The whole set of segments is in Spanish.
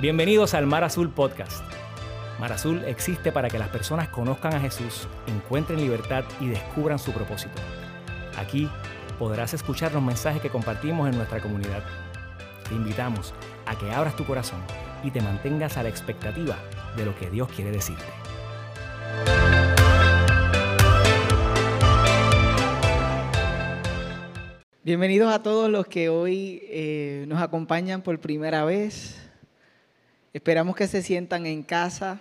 Bienvenidos al Mar Azul Podcast. Mar Azul existe para que las personas conozcan a Jesús, encuentren libertad y descubran su propósito. Aquí podrás escuchar los mensajes que compartimos en nuestra comunidad. Te invitamos a que abras tu corazón y te mantengas a la expectativa de lo que Dios quiere decirte. Bienvenidos a todos los que hoy eh, nos acompañan por primera vez. Esperamos que se sientan en casa.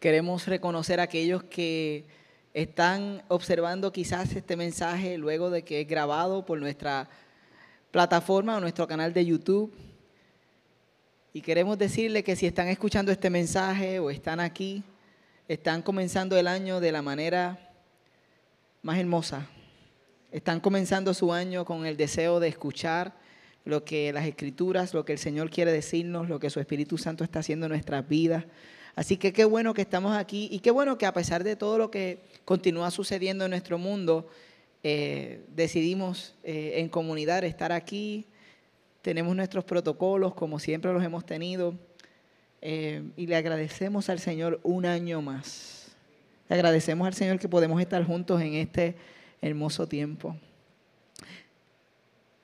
Queremos reconocer a aquellos que están observando quizás este mensaje luego de que es grabado por nuestra plataforma o nuestro canal de YouTube. Y queremos decirle que si están escuchando este mensaje o están aquí, están comenzando el año de la manera más hermosa, están comenzando su año con el deseo de escuchar lo que las escrituras, lo que el Señor quiere decirnos, lo que su Espíritu Santo está haciendo en nuestras vidas. Así que qué bueno que estamos aquí y qué bueno que a pesar de todo lo que continúa sucediendo en nuestro mundo, eh, decidimos eh, en comunidad estar aquí. Tenemos nuestros protocolos como siempre los hemos tenido eh, y le agradecemos al Señor un año más. Le agradecemos al Señor que podemos estar juntos en este hermoso tiempo.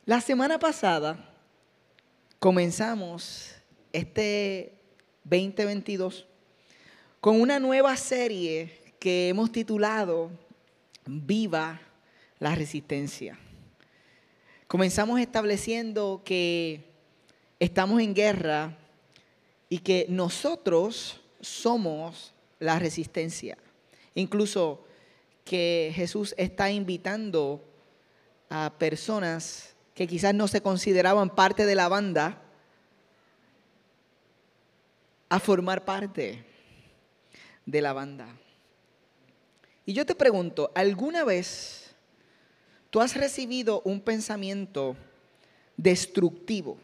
La semana pasada comenzamos este 2022 con una nueva serie que hemos titulado Viva la Resistencia. Comenzamos estableciendo que estamos en guerra y que nosotros somos la resistencia. Incluso que Jesús está invitando a personas que quizás no se consideraban parte de la banda a formar parte de la banda. Y yo te pregunto, ¿alguna vez tú has recibido un pensamiento destructivo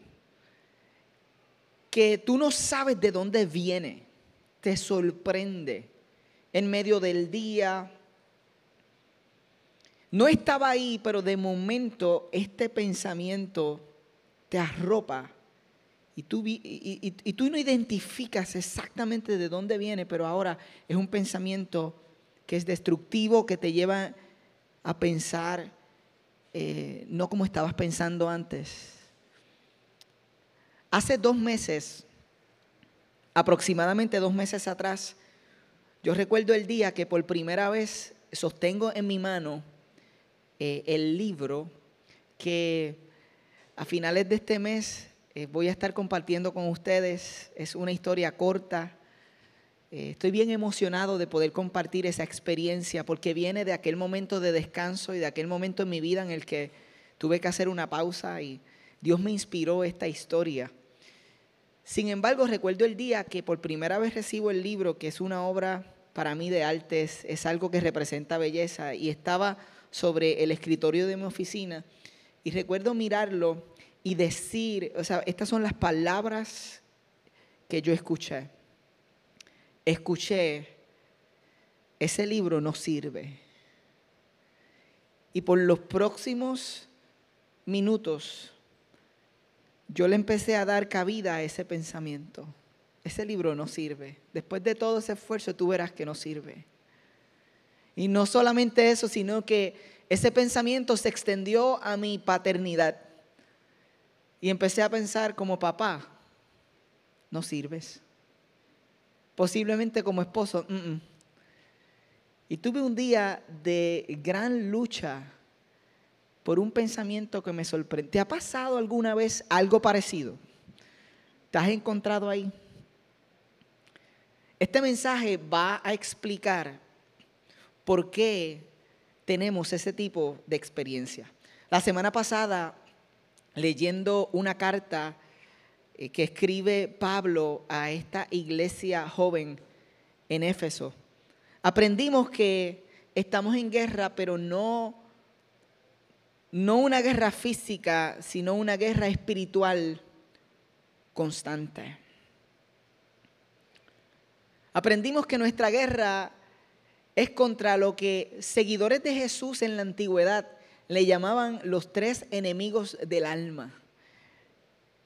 que tú no sabes de dónde viene, te sorprende en medio del día, no estaba ahí, pero de momento este pensamiento te arropa y tú, y, tú no identificas exactamente de dónde viene, pero ahora es un pensamiento que es destructivo, que te lleva a pensar eh, no como estabas pensando antes. Hace dos meses, aproximadamente dos meses atrás, yo recuerdo el día que por primera vez sostengo en mi mano eh, el libro que a finales de este mes eh, voy a estar compartiendo con ustedes. Es una historia corta. Eh, estoy bien emocionado de poder compartir esa experiencia porque viene de aquel momento de descanso y de aquel momento en mi vida en el que tuve que hacer una pausa y Dios me inspiró esta historia. Sin embargo, recuerdo el día que por primera vez recibo el libro, que es una obra para mí de arte, es algo que representa belleza, y estaba sobre el escritorio de mi oficina y recuerdo mirarlo y decir, o sea, estas son las palabras que yo escuché. Escuché, ese libro no sirve. Y por los próximos minutos, yo le empecé a dar cabida a ese pensamiento. Ese libro no sirve. Después de todo ese esfuerzo, tú verás que no sirve. Y no solamente eso, sino que ese pensamiento se extendió a mi paternidad. Y empecé a pensar como papá, no sirves. Posiblemente como esposo, y tuve un día de gran lucha por un pensamiento que me sorprendió. ¿Te ha pasado alguna vez algo parecido? ¿Te has encontrado ahí? Este mensaje va a explicar por qué tenemos ese tipo de experiencia. La semana pasada, leyendo una carta eh, que escribe Pablo a esta iglesia joven en Éfeso, aprendimos que estamos en guerra, pero no, no una guerra física, sino una guerra espiritual constante. Aprendimos que nuestra guerra es contra lo que seguidores de Jesús en la antigüedad le llamaban los tres enemigos del alma.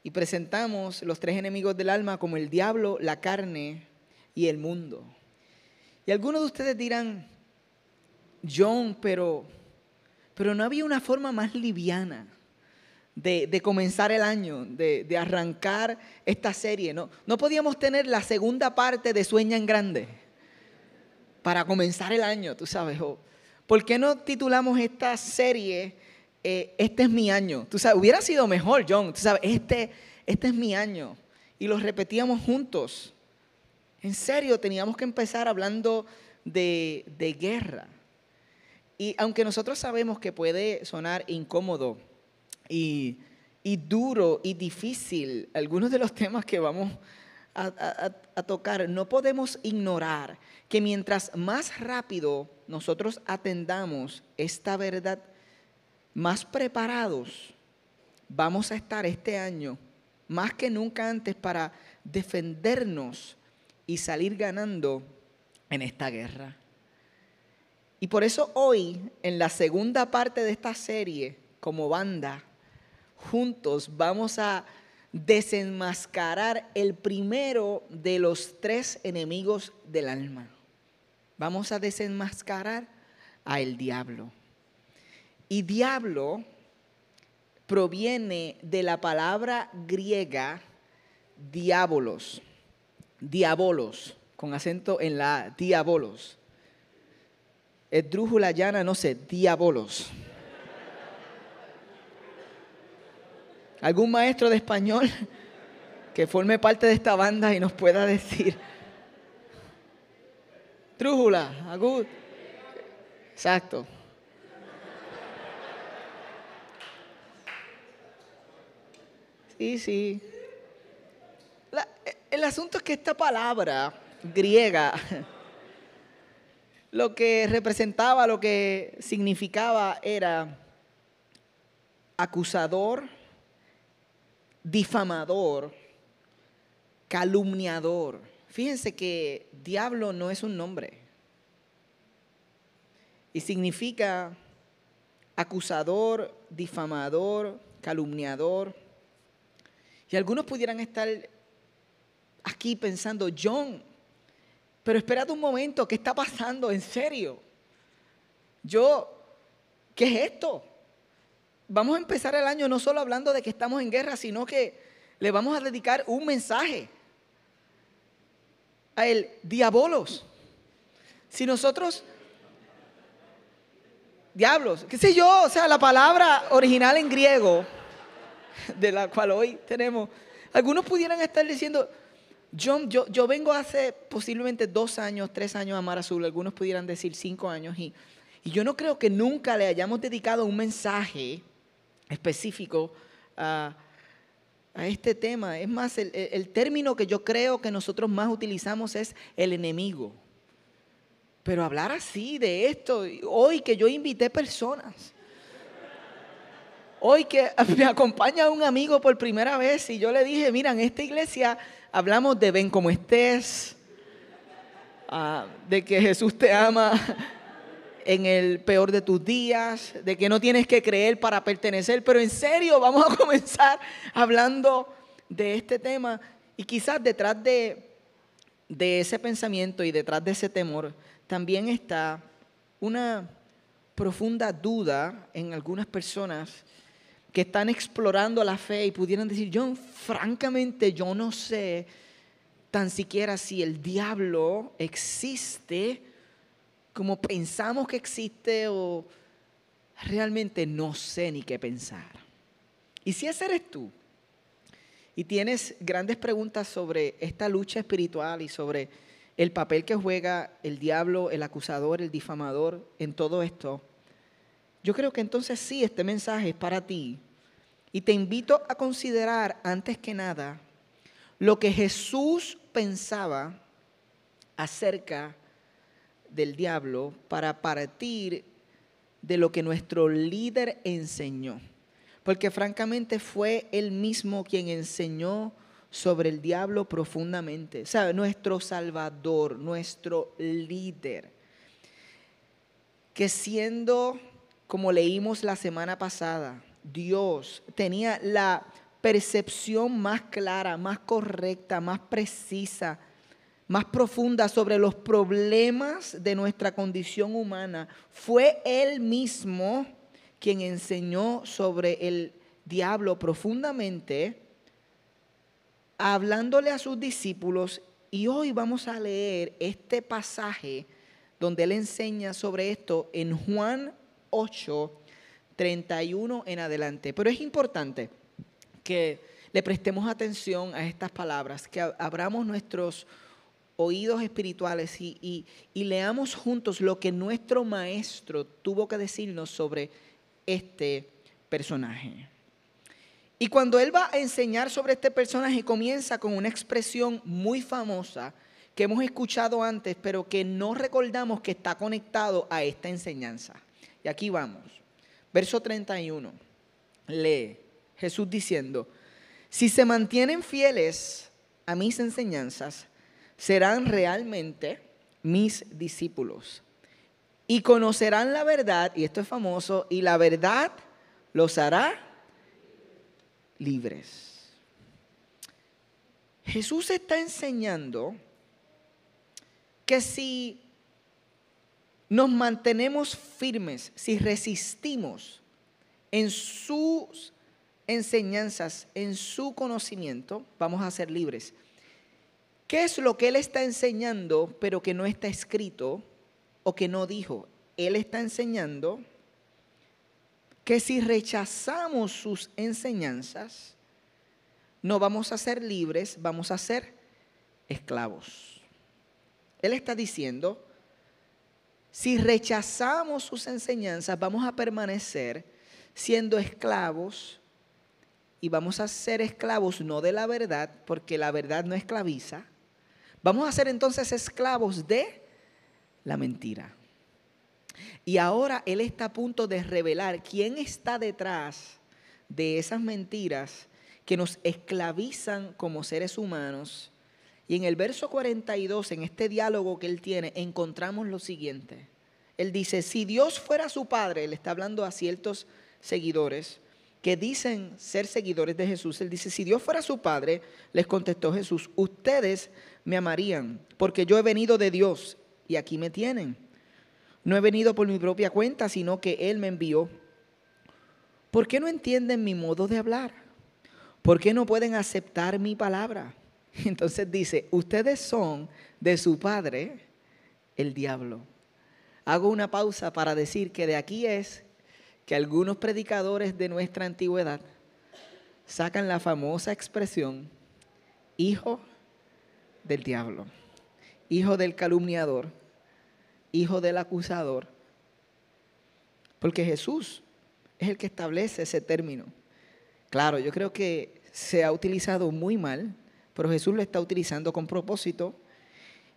y presentamos los tres enemigos del alma como el diablo, la carne y el mundo. Y algunos de ustedes dirán, John, pero, pero no había una forma más liviana de, comenzar el año, de, arrancar esta serie. ¿no? no podíamos tener la segunda parte de Sueña en Grande para comenzar el año, tú sabes. ¿Por qué no titulamos esta serie eh, Este es mi año? Tú sabes, hubiera sido mejor, John. Tú sabes, este, este es mi año. Y lo repetíamos juntos. En serio, teníamos que empezar hablando de, de guerra. Y aunque nosotros sabemos que puede sonar incómodo y, duro y difícil algunos de los temas que vamos a, a, tocar, no podemos ignorar que mientras más rápido nosotros atendamos esta verdad, más preparados vamos a estar este año, más que nunca antes, para defendernos y salir ganando en esta guerra. Y por eso hoy, en la segunda parte de esta serie, como banda, juntos vamos a desenmascarar el primero de los tres enemigos del alma. Vamos a desenmascarar a el diablo. Y diablo proviene de la palabra griega diabolos, diabolos, con acento en la diabolos. Esdrújula llana, no sé, diabolos. ¿Algún maestro de español que forme parte de esta banda y nos pueda decir? Trújula, agud. Exacto. Sí, sí. el asunto es que esta palabra griega, lo que representaba, lo que significaba era acusador, difamador, calumniador. Fíjense que diablo no es un nombre. Y significa acusador, difamador, calumniador. Y algunos pudieran estar aquí pensando, John, pero espérate un momento, ¿qué está pasando? ¿En serio? Yo, ¿qué es esto? Vamos a empezar el año no solo hablando de que estamos en guerra, sino que le vamos a dedicar un mensaje a el diabolos. Si nosotros, diablos, qué sé yo, o sea, la palabra original en griego, de la cual hoy tenemos, algunos pudieran estar diciendo, John, yo, yo vengo hace posiblemente dos años, tres años a Mar Azul, algunos pudieran decir cinco años, y, y yo no creo que nunca le hayamos dedicado un mensaje específico a, este tema. Es más, el, término que yo creo que nosotros más utilizamos es el enemigo. Pero hablar así de esto, hoy que yo invité personas, hoy que me acompaña un amigo por primera vez y yo le dije, mira, en esta iglesia hablamos de ven como estés, ah, de que Jesús te ama, en el peor de tus días, de que no tienes que creer para pertenecer, pero en serio vamos a comenzar hablando de este tema. Y quizás detrás de, ese pensamiento y detrás de ese temor también está una profunda duda en algunas personas que están explorando la fe y pudieran decir, yo francamente yo no sé tan siquiera si el diablo existe como pensamos que existe o realmente no sé ni qué pensar. Y si ese eres tú y tienes grandes preguntas sobre esta lucha espiritual y sobre el papel que juega el diablo, el acusador, el difamador en todo esto, yo creo que entonces sí, este mensaje es para ti. Y te invito a considerar antes que nada lo que Jesús pensaba acerca del diablo para partir de lo que nuestro líder enseñó. Porque francamente fue él mismo quien enseñó sobre el diablo profundamente. ¿Sabe? Nuestro Salvador, nuestro líder. Que siendo, como leímos la semana pasada, Dios tenía la percepción más clara, más correcta, más precisa, más profunda sobre los problemas de nuestra condición humana, fue Él mismo quien enseñó sobre el diablo profundamente, hablándole a sus discípulos. Y hoy vamos a leer este pasaje donde Él enseña sobre esto en Juan 8, 31 en adelante. Pero es importante que le prestemos atención a estas palabras, que abramos nuestros oídos espirituales y, y, leamos juntos lo que nuestro maestro tuvo que decirnos sobre este personaje. Y cuando él va a enseñar sobre este personaje, comienza con una expresión muy famosa que hemos escuchado antes, pero que no recordamos que está conectado a esta enseñanza. Y aquí vamos. Verso 31. Lee Jesús diciendo, si se mantienen fieles a mis enseñanzas, serán realmente mis discípulos. Y conocerán la verdad, y esto es famoso, y la verdad los hará libres. Jesús está enseñando que si nos mantenemos firmes, si resistimos en sus enseñanzas, en su conocimiento, vamos a ser libres. ¿Qué es lo que Él está enseñando, pero que no está escrito o que no dijo? Él está enseñando que si rechazamos sus enseñanzas, no vamos a ser libres, vamos a ser esclavos. Él está diciendo si rechazamos sus enseñanzas, vamos a permanecer siendo esclavos y vamos a ser esclavos no de la verdad, porque la verdad no esclaviza. Vamos a ser entonces esclavos de la mentira. Y ahora Él está a punto de revelar quién está detrás de esas mentiras que nos esclavizan como seres humanos y en el verso 42, en este diálogo que él tiene, encontramos lo siguiente. Él dice, si Dios fuera su Padre, él está hablando a ciertos seguidores que dicen ser seguidores de Jesús. Él dice, si Dios fuera su Padre, les contestó Jesús, ustedes me amarían, porque yo he venido de Dios y aquí me tienen. No he venido por mi propia cuenta, sino que Él me envió. ¿Por qué no entienden mi modo de hablar? ¿Por qué no pueden aceptar mi palabra? Entonces dice, ustedes son de su padre el diablo. Hago una pausa para decir que de aquí es que algunos predicadores de nuestra antigüedad sacan la famosa expresión, hijo del diablo, hijo del calumniador, hijo del acusador, porque Jesús es el que establece ese término. Claro, yo creo que se ha utilizado muy mal pero Jesús lo está utilizando con propósito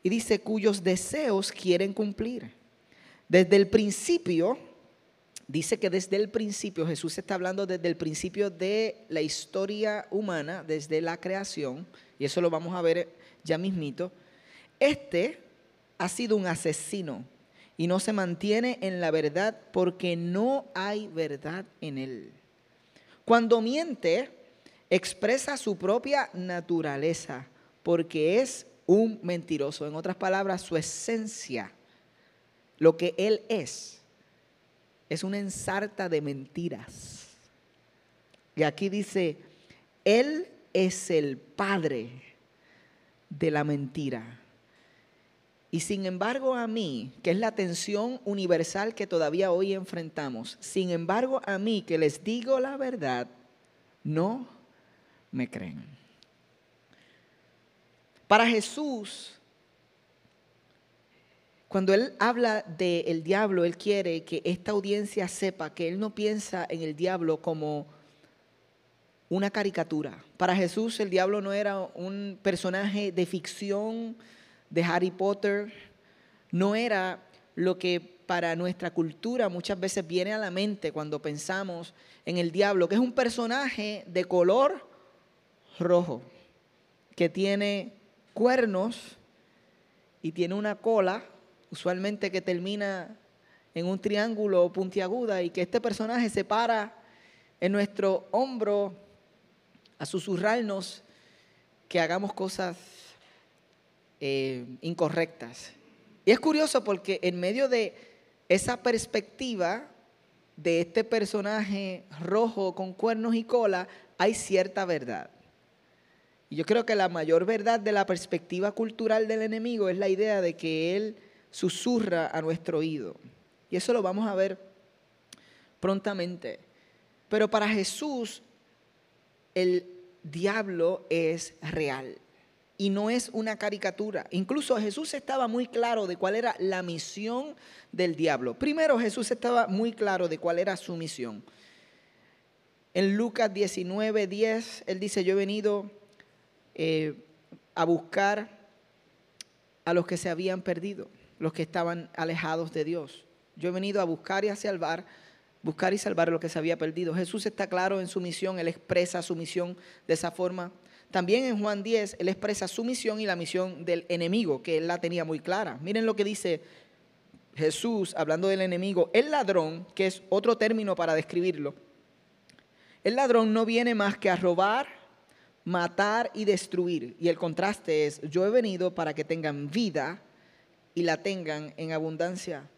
y dice cuyos deseos quieren cumplir. Desde el principio, dice que desde el principio, Jesús está hablando desde el principio de la historia humana, desde la creación, y eso lo vamos a ver ya mismito, este ha sido un asesino y no se mantiene en la verdad porque no hay verdad en él. Cuando miente, expresa su propia naturaleza, porque es un mentiroso. En otras palabras, su esencia, lo que él es, es una ensarta de mentiras. Y aquí dice, él es el padre de la mentira. Y sin embargo a mí, que es la tensión universal que todavía hoy enfrentamos, sin embargo a mí que les digo la verdad, no me creen. Para Jesús, cuando Él habla del diablo, Él quiere que esta audiencia sepa que Él no piensa en el diablo como una caricatura. Para Jesús el diablo no era un personaje de ficción de Harry Potter, no era lo que para nuestra cultura muchas veces viene a la mente cuando pensamos en el diablo, que es un personaje de color rojo, que tiene cuernos y tiene una cola, usualmente que termina en un triángulo puntiaguda y que este personaje se para en nuestro hombro a susurrarnos que hagamos cosas eh, incorrectas. Y es curioso porque en medio de esa perspectiva de este personaje rojo con cuernos y cola, hay cierta verdad. Y yo creo que la mayor verdad de la perspectiva cultural del enemigo es la idea de que él susurra a nuestro oído. Y eso lo vamos a ver prontamente. Pero para Jesús el diablo es real y no es una caricatura. Incluso Jesús estaba muy claro de cuál era la misión del diablo. Primero Jesús estaba muy claro de cuál era su misión. En Lucas 19, 10, él dice, yo he venido eh, a buscar a los que se habían perdido, los que estaban alejados de Dios. Yo he venido a buscar y a salvar, buscar y salvar a los que se había perdido. Jesús está claro en su misión, él expresa su misión de esa forma. También en Juan 10, él expresa su misión y la misión del enemigo, que él la tenía muy clara. Miren lo que dice Jesús hablando del enemigo. El ladrón, que es otro término para describirlo, el ladrón no viene más que a robar, matar y destruir. Y el contraste es, yo he venido para que tengan vida y la tengan en abundancia.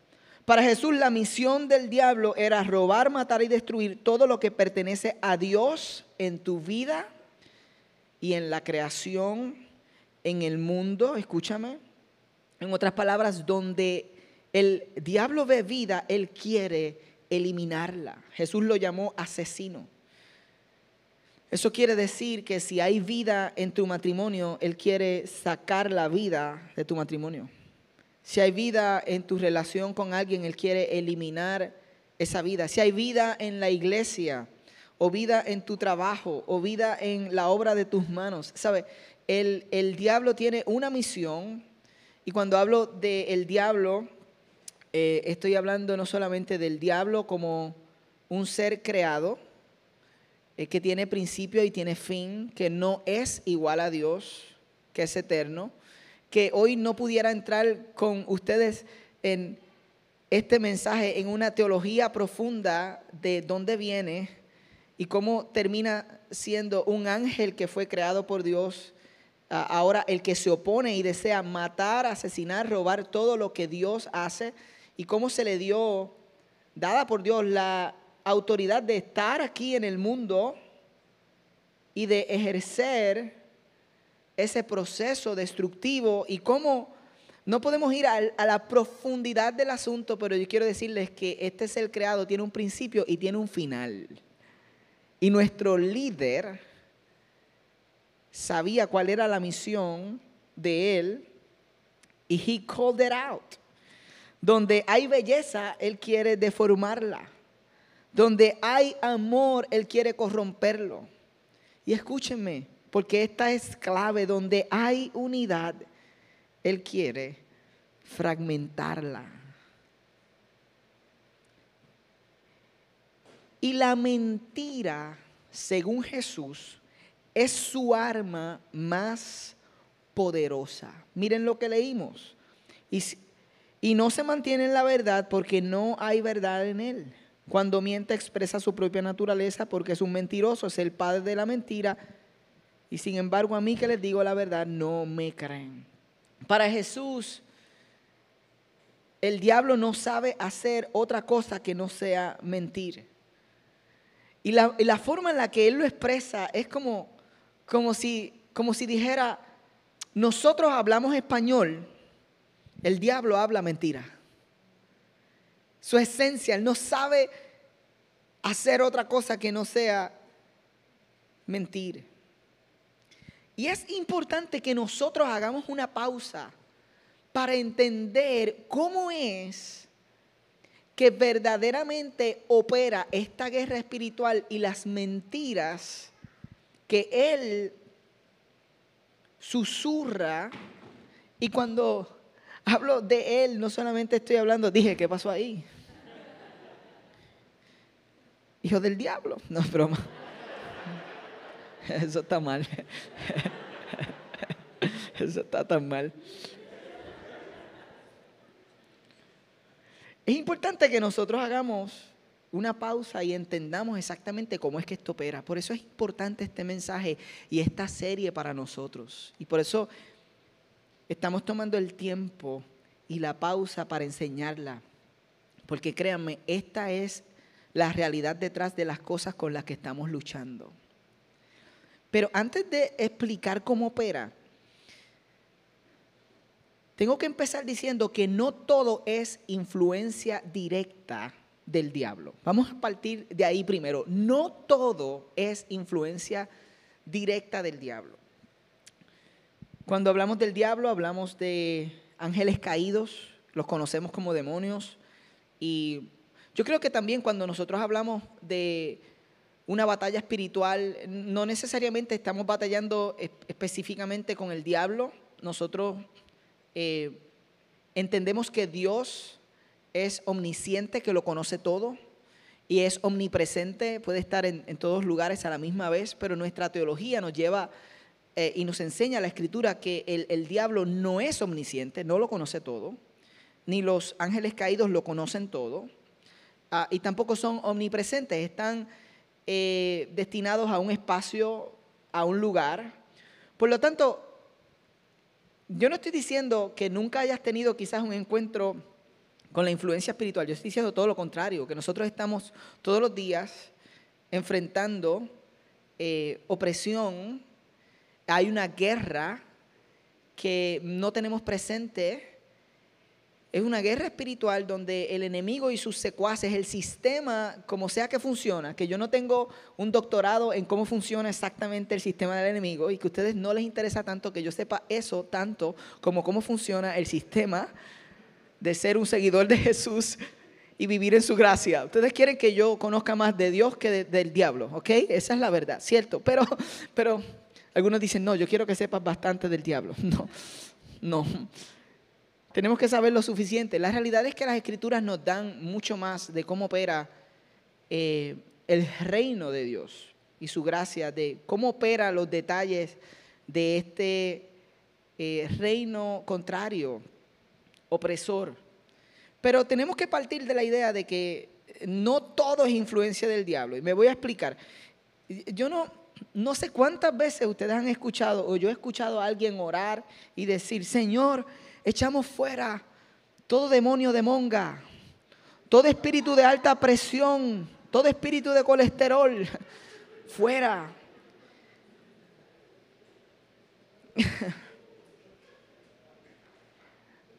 Para Jesús la misión del diablo era robar, matar y destruir todo lo que pertenece a Dios en tu vida y en la creación, en el mundo, escúchame. En otras palabras, donde el diablo ve vida, él quiere eliminarla. Jesús lo llamó asesino. Eso quiere decir que si hay vida en tu matrimonio, Él quiere sacar la vida de tu matrimonio. Si hay vida en tu relación con alguien, Él quiere eliminar esa vida. Si hay vida en la iglesia, o vida en tu trabajo, o vida en la obra de tus manos, ¿sabe? El, el diablo tiene una misión, y cuando hablo del diablo, eh, estoy hablando no solamente del diablo como un ser creado, eh, que tiene principio y tiene fin, que no es igual a Dios, que es eterno, que hoy no pudiera entrar con ustedes en este mensaje, en una teología profunda de dónde viene y cómo termina siendo un ángel que fue creado por Dios, ahora el que se opone y desea matar, asesinar, robar todo lo que Dios hace y cómo se le dio, dada por Dios, la autoridad de estar aquí en el mundo y de ejercer ese proceso destructivo y cómo no podemos ir a, la profundidad del asunto, pero yo quiero decirles que este ser creado tiene un principio y tiene un final. Y nuestro líder sabía cuál era la misión de él y he called it out. Donde hay belleza, él quiere deformarla. Donde hay amor, Él quiere corromperlo. Y escúchenme, porque esta es clave, donde hay unidad, Él quiere fragmentarla. Y la mentira, según Jesús, es su arma más poderosa. Miren lo que leímos. Y, y no se mantiene en la verdad porque no hay verdad en él. Cuando miente expresa su propia naturaleza porque es un mentiroso, es el padre de la mentira. Y sin embargo a mí que les digo la verdad, no me creen. Para Jesús, el diablo no sabe hacer otra cosa que no sea mentir. Y la, forma en la que él lo expresa es como, como, si, como si dijera, nosotros hablamos español, el diablo habla mentira su esencia. Él no sabe hacer otra cosa que no sea mentir. Y es importante que nosotros hagamos una pausa para entender cómo es que verdaderamente opera esta guerra espiritual y las mentiras que Él susurra. Y cuando hablo de Él, no solamente estoy hablando, dije, ¿qué pasó ahí? hijo del diablo. No es broma. Eso está mal. Eso está tan mal. Es importante que nosotros hagamos una pausa y entendamos exactamente cómo es que esto opera. Por eso es importante este mensaje y esta serie para nosotros. Y por eso estamos tomando el tiempo y la pausa para enseñarla. Porque créanme, esta es la realidad detrás de las cosas con las que estamos luchando. Pero antes de explicar cómo opera, tengo que empezar diciendo que no todo es influencia directa del diablo. Vamos a partir de ahí primero. No todo es influencia directa del diablo. Cuando hablamos del diablo, hablamos de ángeles caídos, los conocemos como demonios. Y yo creo que también cuando nosotros hablamos de una batalla espiritual, no necesariamente estamos batallando específicamente con el diablo. Nosotros eh, entendemos que Dios es omnisciente, que lo conoce todo, y es omnipresente, puede estar en, todos lugares a la misma vez, pero nuestra teología nos lleva eh, y nos enseña la escritura que el, diablo no es omnisciente, no lo conoce todo, ni los ángeles caídos lo conocen todo, ah, y tampoco son omnipresentes, están eh, destinados a un espacio, a un lugar. Por lo tanto, yo no estoy diciendo que nunca hayas tenido quizás un encuentro con la influencia espiritual. Yo estoy diciendo todo lo contrario, que nosotros estamos todos los días enfrentando eh, opresión, hay una guerra que no tenemos presente. Es una guerra espiritual donde el enemigo y sus secuaces, el sistema, como sea que funciona, que yo no tengo un doctorado en cómo funciona exactamente el sistema del enemigo y que a ustedes no les interesa tanto que yo sepa eso tanto como cómo funciona el sistema de ser un seguidor de Jesús y vivir en su gracia. Ustedes quieren que yo conozca más de Dios que del diablo, ¿ok? Esa es la verdad, ¿cierto? Pero, pero algunos dicen, no, yo quiero que sepas bastante del diablo. No, no. Tenemos que saber lo suficiente. La realidad es que las escrituras nos dan mucho más de cómo opera eh, el reino de Dios y su gracia, de cómo opera los detalles de este eh, reino contrario opresor. Pero tenemos que partir de la idea de que no todo es influencia del diablo. Y me voy a explicar. Yo no, no sé cuántas veces ustedes han escuchado o yo he escuchado a alguien orar y decir, Señor, echamos fuera todo demonio de monga, todo espíritu de alta presión, todo espíritu de colesterol, fuera.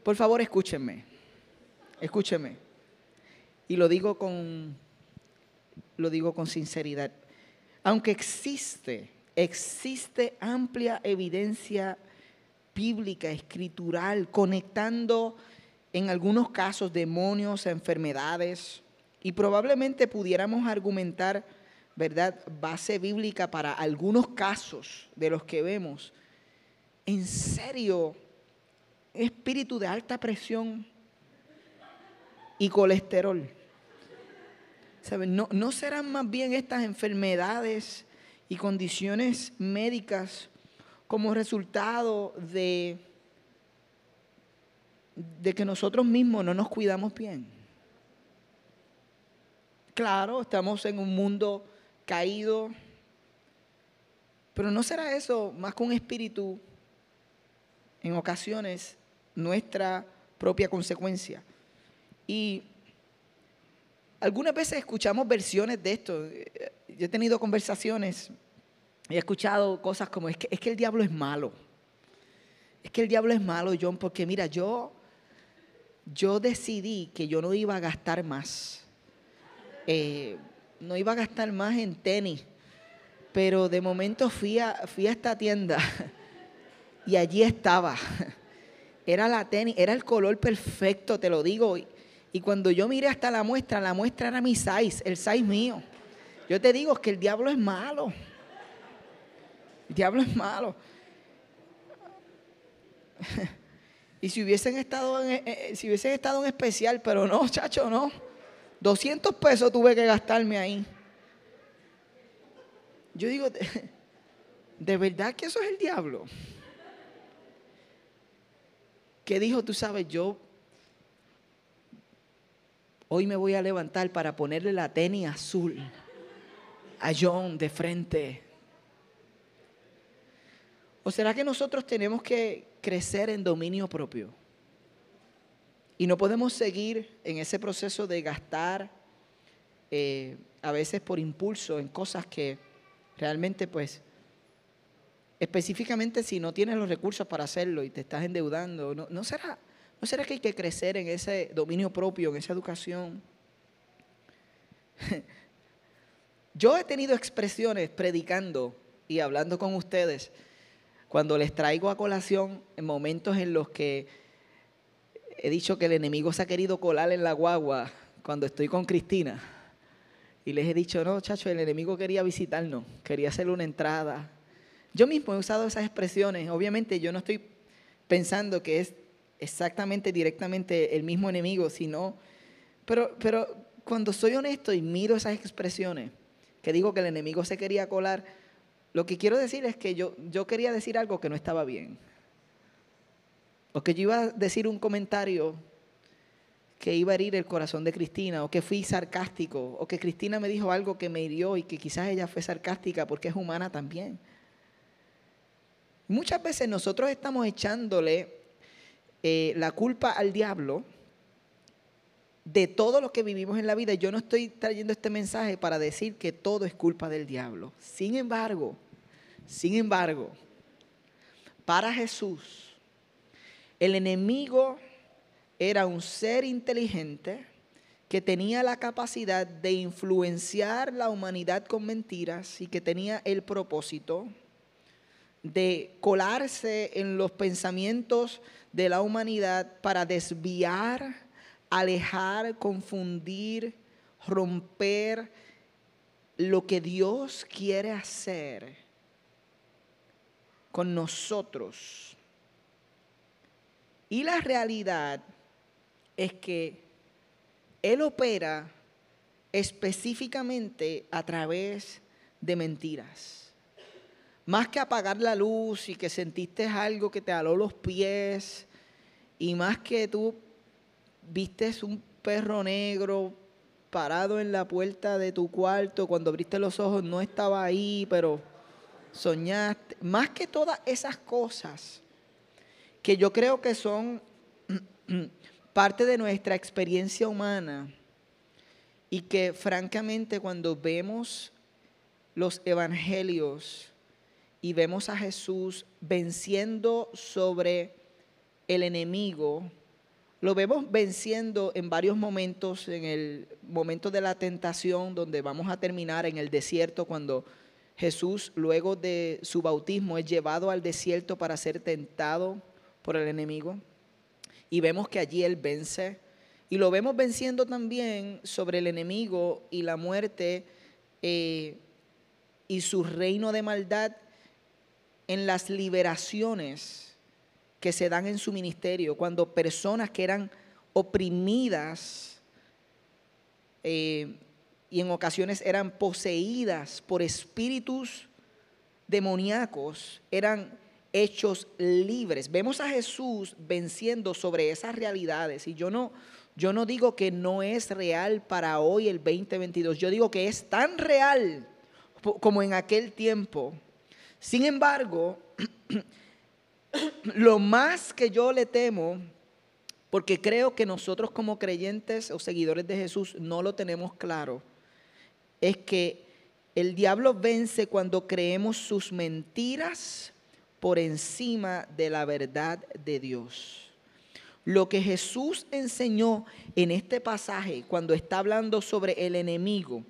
Por favor, escúchenme. Escúchenme. Y lo digo con lo digo con sinceridad. Aunque existe, existe amplia evidencia bíblica, escritural, conectando en algunos casos demonios enfermedades, y probablemente pudiéramos argumentar, ¿verdad?, base bíblica para algunos casos de los que vemos. ¿En serio espíritu de alta presión y colesterol. No, ¿No serán más bien estas enfermedades y condiciones médicas como resultado de, de que nosotros mismos no nos cuidamos bien? Claro, estamos en un mundo caído, pero ¿no será eso más que un espíritu en ocasiones nuestra propia consecuencia. Y algunas veces escuchamos versiones de esto. Yo he tenido conversaciones he escuchado cosas como, es que, es que el diablo es malo. Es que el diablo es malo, John, porque mira, yo, yo decidí que yo no iba a gastar más. Eh, no iba a gastar más en tenis. Pero de momento fui a, esta tienda y allí estaba era la tenis, era el color perfecto, te lo digo. Y, cuando yo miré hasta la muestra, la muestra era mi size, el size mío. Yo te digo que el diablo es malo. El diablo es malo. y si hubiesen estado en, eh, eh, si hubiesen estado en especial, pero no, chacho, no. 200 pesos tuve que gastarme ahí. Yo digo, ¿de verdad que eso es el diablo? que dijo, tú sabes, yo Hoy me voy a levantar para ponerle la tenis azul a John de frente. ¿O será que nosotros tenemos que crecer en dominio propio? Y no podemos seguir en ese proceso de gastar eh, a veces por impulso en cosas que realmente pues específicamente si no tienes los recursos para hacerlo y te estás endeudando, ¿no, será, ¿no será que hay que crecer en ese dominio propio, en esa educación? Yo he tenido expresiones predicando y hablando con ustedes cuando les traigo a colación en momentos en los que he dicho que el enemigo se ha querido colar en la guagua cuando estoy con Cristina. Y les he dicho, no, chacho, el enemigo quería visitarnos, quería hacerle una entrada. Yo mismo he usado esas expresiones. Obviamente yo no estoy pensando que es exactamente, directamente el mismo enemigo, sino... Pero, pero cuando soy honesto y miro esas expresiones, que digo que el enemigo se quería colar, lo que quiero decir es que yo, yo quería decir algo que no estaba bien. O que yo iba a decir un comentario que iba a herir el corazón de Cristina, o que fui sarcástico, o que Cristina me dijo algo que me hirió y que quizás ella fue sarcástica porque es humana también. Muchas veces nosotros estamos echándole eh, la culpa al diablo de todo lo que vivimos en la vida. Yo no estoy trayendo este mensaje para decir que todo es culpa del diablo. Sin embargo, sin embargo, para Jesús, el enemigo era un ser inteligente que tenía la capacidad de influenciar la humanidad con mentiras y que tenía el propósito de colarse en los pensamientos de la humanidad para desviar, alejar, confundir, romper lo que Dios quiere hacer con nosotros. Y la realidad es que Él opera específicamente a través de mentiras. Más que apagar la luz y que sentiste algo que te aló los pies, y más que tú vistes un perro negro parado en la puerta de tu cuarto, cuando abriste los ojos no estaba ahí, pero soñaste, más que todas esas cosas que yo creo que son parte de nuestra experiencia humana y que francamente cuando vemos los evangelios y vemos a Jesús venciendo sobre el enemigo, lo vemos venciendo en varios momentos, en el momento de la tentación, donde vamos a terminar en el desierto, cuando Jesús, luego de su bautismo, es llevado al desierto para ser tentado por el enemigo y vemos que allí Él vence. Y lo vemos venciendo también sobre el enemigo y la muerte eh, y su reino de maldad en las liberaciones que se dan en su ministerio, cuando personas que eran oprimidas eh, y en ocasiones eran poseídas por espíritus demoníacos, eran hechos libres. Vemos a Jesús venciendo sobre esas realidades y yo no yo no digo que no es real para hoy el 2022, yo digo que es tan real como en aquel tiempo. Sin embargo, lo más que yo le temo, porque creo que nosotros como creyentes o seguidores de Jesús no lo tenemos claro, es que el diablo vence cuando creemos sus mentiras por encima de la verdad de Dios. Lo que Jesús enseñó en este pasaje cuando está hablando sobre el enemigo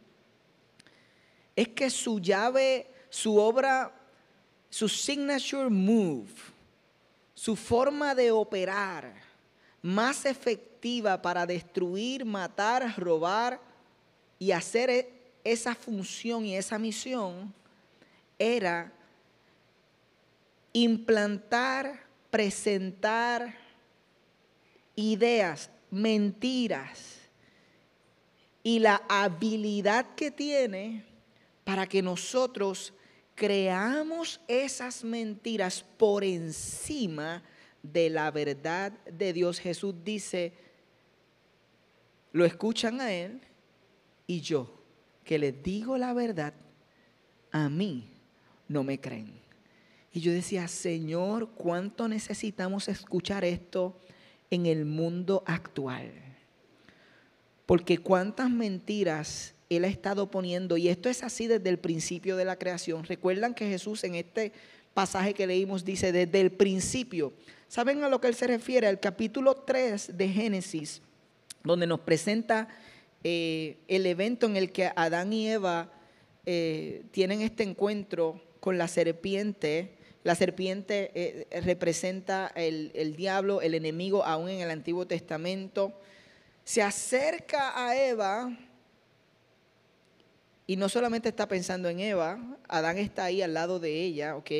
es que su llave, su obra, su signature move, su forma de operar más efectiva para destruir, matar, robar y hacer esa función y esa misión era implantar, presentar ideas, mentiras y la habilidad que tiene para que nosotros creamos esas mentiras por encima de la verdad de Dios. Jesús dice, lo escuchan a él y yo, que les digo la verdad, a mí no me creen. Y yo decía, Señor, ¿cuánto necesitamos escuchar esto en el mundo actual? Porque cuántas mentiras Él ha estado poniendo, y esto es así desde el principio de la creación. Recuerdan que Jesús en este pasaje que leímos dice, desde el principio. ¿Saben a lo que Él se refiere? Al capítulo 3 de Génesis, donde nos presenta eh, el evento en el que Adán y Eva eh, tienen este encuentro con la serpiente. La serpiente eh, representa el, el diablo, el enemigo aún en el Antiguo Testamento se acerca a Eva y no solamente está pensando en Eva, Adán está ahí al lado de ella, ¿ok?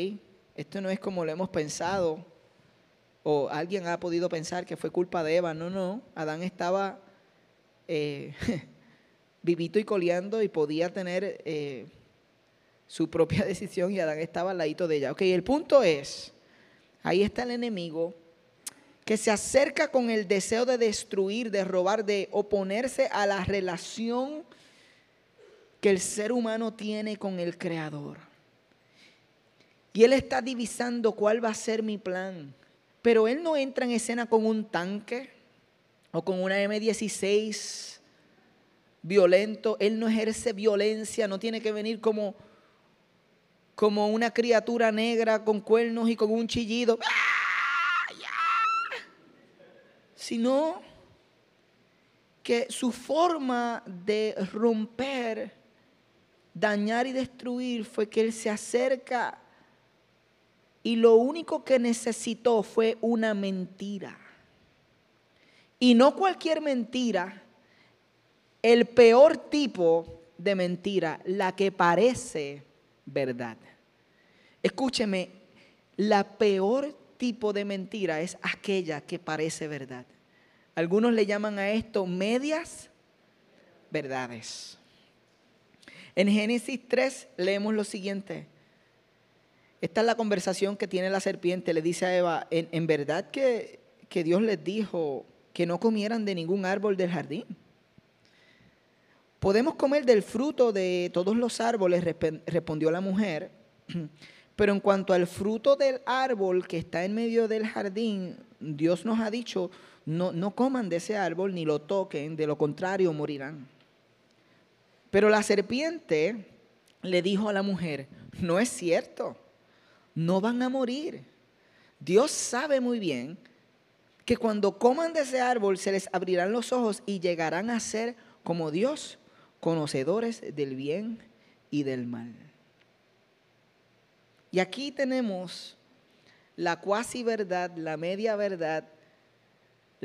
Esto no es como lo hemos pensado o alguien ha podido pensar que fue culpa de Eva, no, no, Adán estaba eh, vivito y coleando y podía tener eh, su propia decisión y Adán estaba al ladito de ella. Ok, el punto es, ahí está el enemigo que se acerca con el deseo de destruir, de robar, de oponerse a la relación que el ser humano tiene con el Creador. Y Él está divisando cuál va a ser mi plan. Pero Él no entra en escena con un tanque o con una M16 violento. Él no ejerce violencia, no tiene que venir como, como una criatura negra con cuernos y con un chillido sino que su forma de romper, dañar y destruir fue que Él se acerca y lo único que necesitó fue una mentira. Y no cualquier mentira, el peor tipo de mentira, la que parece verdad. Escúcheme, la peor tipo de mentira es aquella que parece verdad. Algunos le llaman a esto medias verdades. En Génesis 3 leemos lo siguiente. Esta es la conversación que tiene la serpiente. Le dice a Eva, en, verdad que, que Dios les dijo que no comieran de ningún árbol del jardín. Podemos comer del fruto de todos los árboles, respondió la mujer, pero en cuanto al fruto del árbol que está en medio del jardín, Dios nos ha dicho, no, no coman de ese árbol ni lo toquen, de lo contrario morirán. Pero la serpiente le dijo a la mujer, no es cierto, no van a morir. Dios sabe muy bien que cuando coman de ese árbol se les abrirán los ojos y llegarán a ser como Dios, conocedores del bien y del mal. Y aquí tenemos la cuasi verdad, la media verdad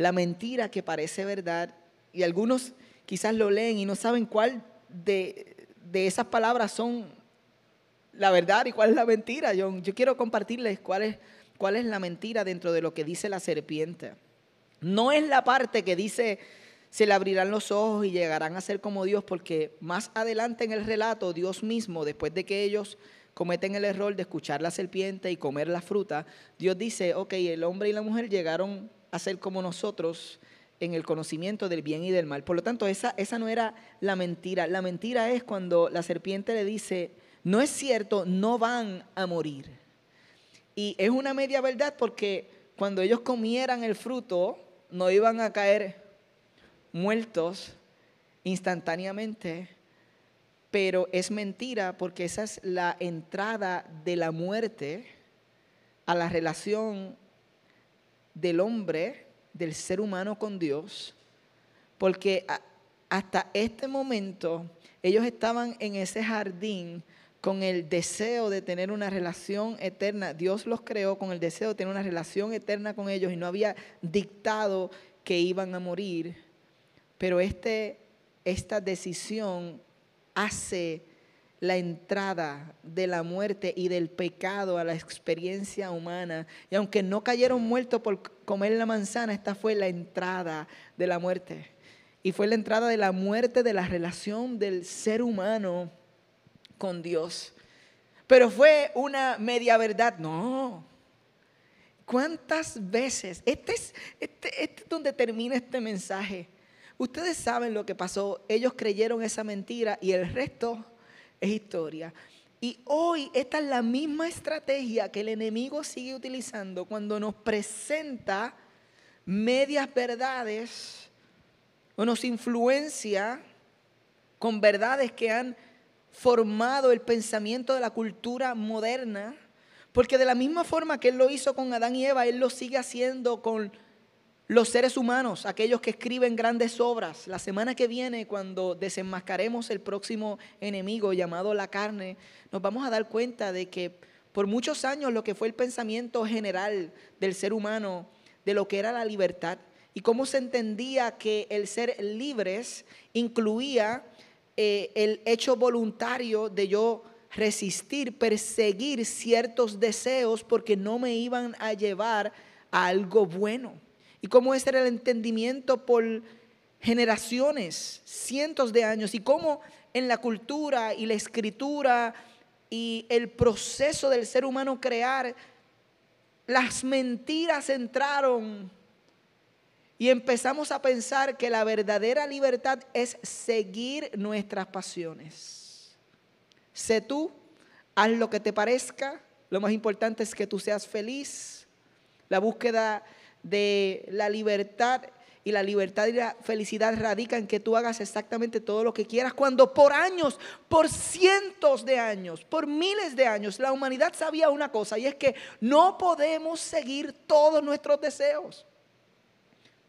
la mentira que parece verdad. Y algunos quizás lo leen y no saben cuál de, esas palabras son la verdad y cuál es la mentira. Yo, yo quiero compartirles cuál es, cuál es la mentira dentro de lo que dice la serpiente. No es la parte que dice se le abrirán los ojos y llegarán a ser como Dios, porque más adelante en el relato, Dios mismo, después de que ellos cometen el error de escuchar la serpiente y comer la fruta, Dios dice, ok, el hombre y la mujer llegaron a ser como nosotros en el conocimiento del bien y del mal. Por lo tanto, esa, esa no era la mentira. La mentira es cuando la serpiente le dice, no es cierto, no van a morir. Y es una media verdad porque cuando ellos comieran el fruto, no iban a caer muertos instantáneamente, pero es mentira porque esa es la entrada de la muerte a la relación del hombre, del ser humano con Dios, porque hasta este momento ellos estaban en ese jardín con el deseo de tener una relación eterna. Dios los creó con el deseo de tener una relación eterna con ellos y no había dictado que iban a morir. Pero este, esta decisión hace la entrada de la muerte y del pecado a la experiencia humana. Y aunque no cayeron muertos por comer la manzana, esta fue la entrada de la muerte. Y fue la entrada de la muerte de la relación del ser humano con Dios. Pero fue una media verdad. No. ¿Cuántas veces? Este es, este, este es donde termina este mensaje. Ustedes saben lo que pasó. Ellos creyeron esa mentira y el resto es historia. Y hoy esta es la misma estrategia que el enemigo sigue utilizando cuando nos presenta medias verdades o nos influencia con verdades que han formado el pensamiento de la cultura moderna, porque de la misma forma que Él lo hizo con Adán y Eva, Él lo sigue haciendo con los seres humanos, aquellos que escriben grandes obras. La semana que viene, cuando desenmascaremos el próximo enemigo llamado la carne, nos vamos a dar cuenta de que por muchos años lo que fue el pensamiento general del ser humano, de lo que era la libertad, y cómo se entendía que el ser libres incluía eh, el hecho voluntario de yo resistir, perseguir ciertos deseos porque no me iban a llevar a algo bueno. Y cómo ese era el entendimiento por generaciones, cientos de años, y cómo en la cultura y la escritura y el proceso del ser humano crear, las mentiras entraron y empezamos a pensar que la verdadera libertad es seguir nuestras pasiones. Sé tú, haz lo que te parezca, lo más importante es que tú seas feliz. La búsqueda de la libertad y la libertad y la felicidad radica en que tú hagas exactamente todo lo que quieras, cuando por años, por cientos de años, por miles de años, la humanidad sabía una cosa y es que no podemos seguir todos nuestros deseos.